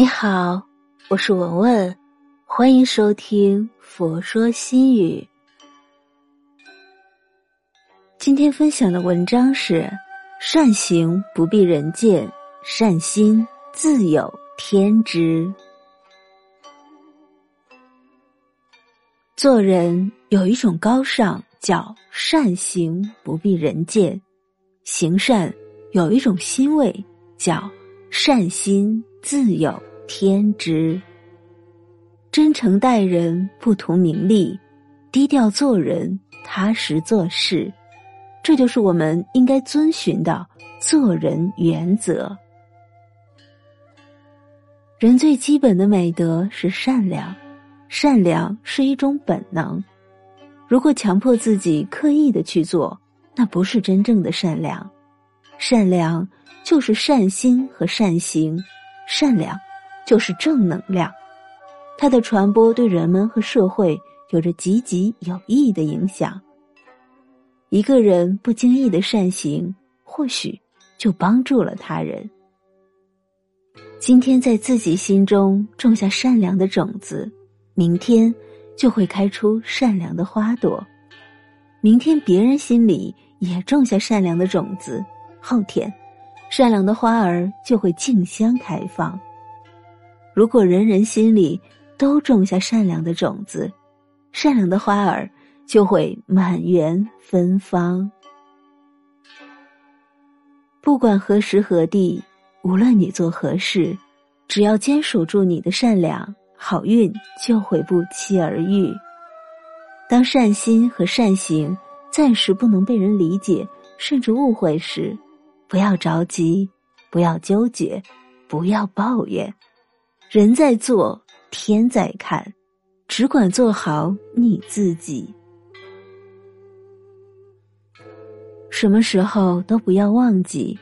你好，我是文文，欢迎收听《佛说心语》。今天分享的文章是：善行不必人见，善心自有天知。做人有一种高尚，叫善行不必人见；行善有一种欣慰，叫善心自有。天知，真诚待人，不图名利，低调做人，踏实做事，这就是我们应该遵循的做人原则。人最基本的美德是善良，善良是一种本能。如果强迫自己刻意的去做，那不是真正的善良。善良就是善心和善行，善良。就是正能量，它的传播对人们和社会有着积极有益的影响。一个人不经意的善行，或许就帮助了他人。今天在自己心中种下善良的种子，明天就会开出善良的花朵；明天别人心里也种下善良的种子，后天善良的花儿就会竞相开放。如果人人心里都种下善良的种子，善良的花儿就会满园芬芳。不管何时何地，无论你做何事，只要坚守住你的善良，好运就会不期而遇。当善心和善行暂时不能被人理解，甚至误会时，不要着急，不要纠结，不要抱怨。人在做，天在看，只管做好你自己。什么时候都不要忘记，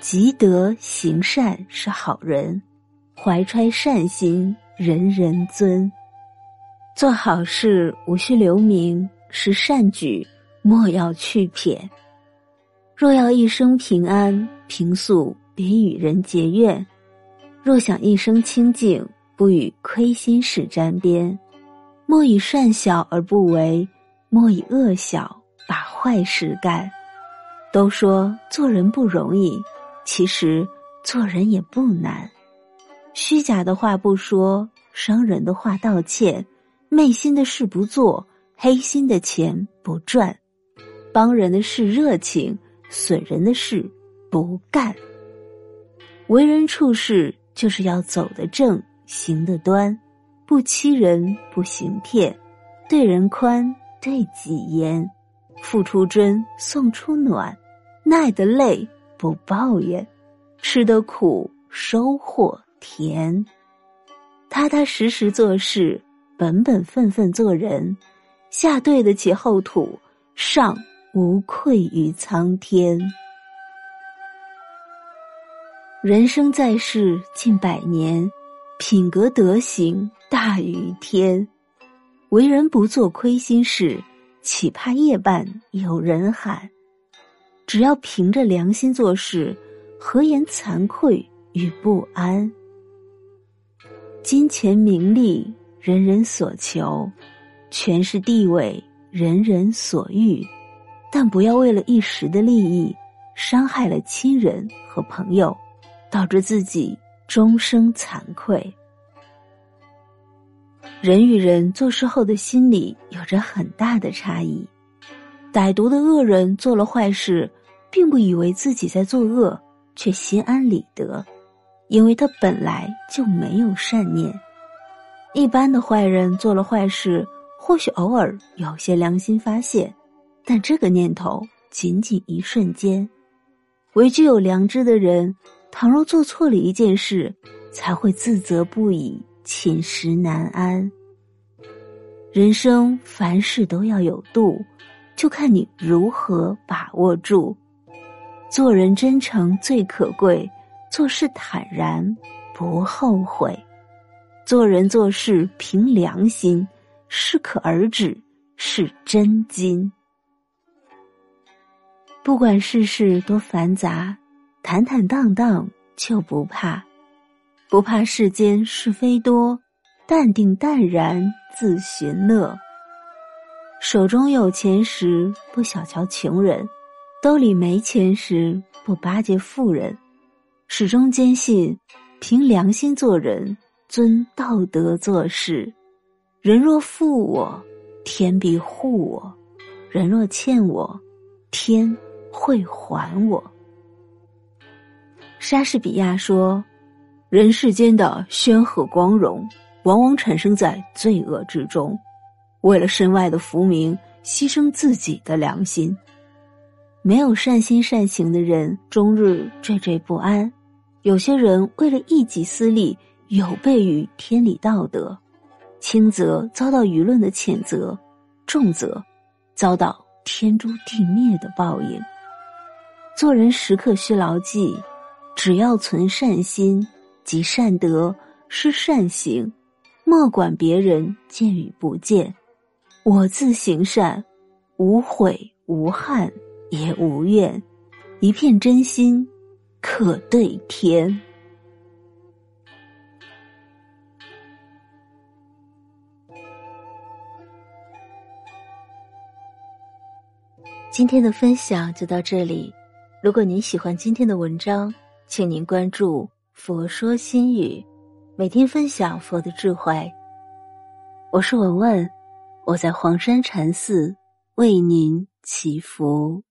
积德行善是好人，怀揣善心人人尊。做好事无需留名，是善举莫要去撇。若要一生平安，平素别与人结怨。若想一生清净，不与亏心事沾边；莫以善小而不为，莫以恶小把坏事干。都说做人不容易，其实做人也不难。虚假的话不说，伤人的话道歉，昧心的事不做，黑心的钱不赚，帮人的事热情，损人的事不干。为人处事。就是要走得正，行得端，不欺人，不行骗，对人宽，对己严，付出真，送出暖，耐得累，不抱怨，吃得苦，收获甜，踏踏实实做事，本本分分做人，下对得起厚土，上无愧于苍天。人生在世近百年，品格德行大于天。为人不做亏心事，岂怕夜半有人喊？只要凭着良心做事，何言惭愧与不安？金钱名利人人所求，权势地位人人所欲，但不要为了一时的利益，伤害了亲人和朋友。导致自己终生惭愧。人与人做事后的心理有着很大的差异。歹毒的恶人做了坏事，并不以为自己在作恶，却心安理得，因为他本来就没有善念。一般的坏人做了坏事，或许偶尔有些良心发现，但这个念头仅仅一瞬间。唯具有良知的人。倘若做错了一件事，才会自责不已，寝食难安。人生凡事都要有度，就看你如何把握住。做人真诚最可贵，做事坦然不后悔。做人做事凭良心，适可而止是真金。不管世事多繁杂。坦坦荡荡就不怕，不怕世间是非多，淡定淡然自寻乐。手中有钱时不小瞧穷人，兜里没钱时不巴结富人，始终坚信凭良心做人，遵道德做事。人若负我，天必护我；人若欠我，天会还我。莎士比亚说。人世间的煊赫光荣，往往产生在罪恶之中。为了身外的浮名，牺牲自己的良心。没有善心善行的人，终日惴惴不安。有些人为了一己私利，有悖于天理道德，轻则遭到舆论的谴责，重则遭到天诛地灭的报应。做人时刻需牢记，只要存善心。积善德，施善行，莫管别人见与不见，我自行善，无悔无憾也无怨，一片真心可对天。今天的分享就到这里，如果您喜欢今天的文章，请您关注。佛说心语，每天分享佛的智慧。我是文文，我在黄山禅寺为您祈福。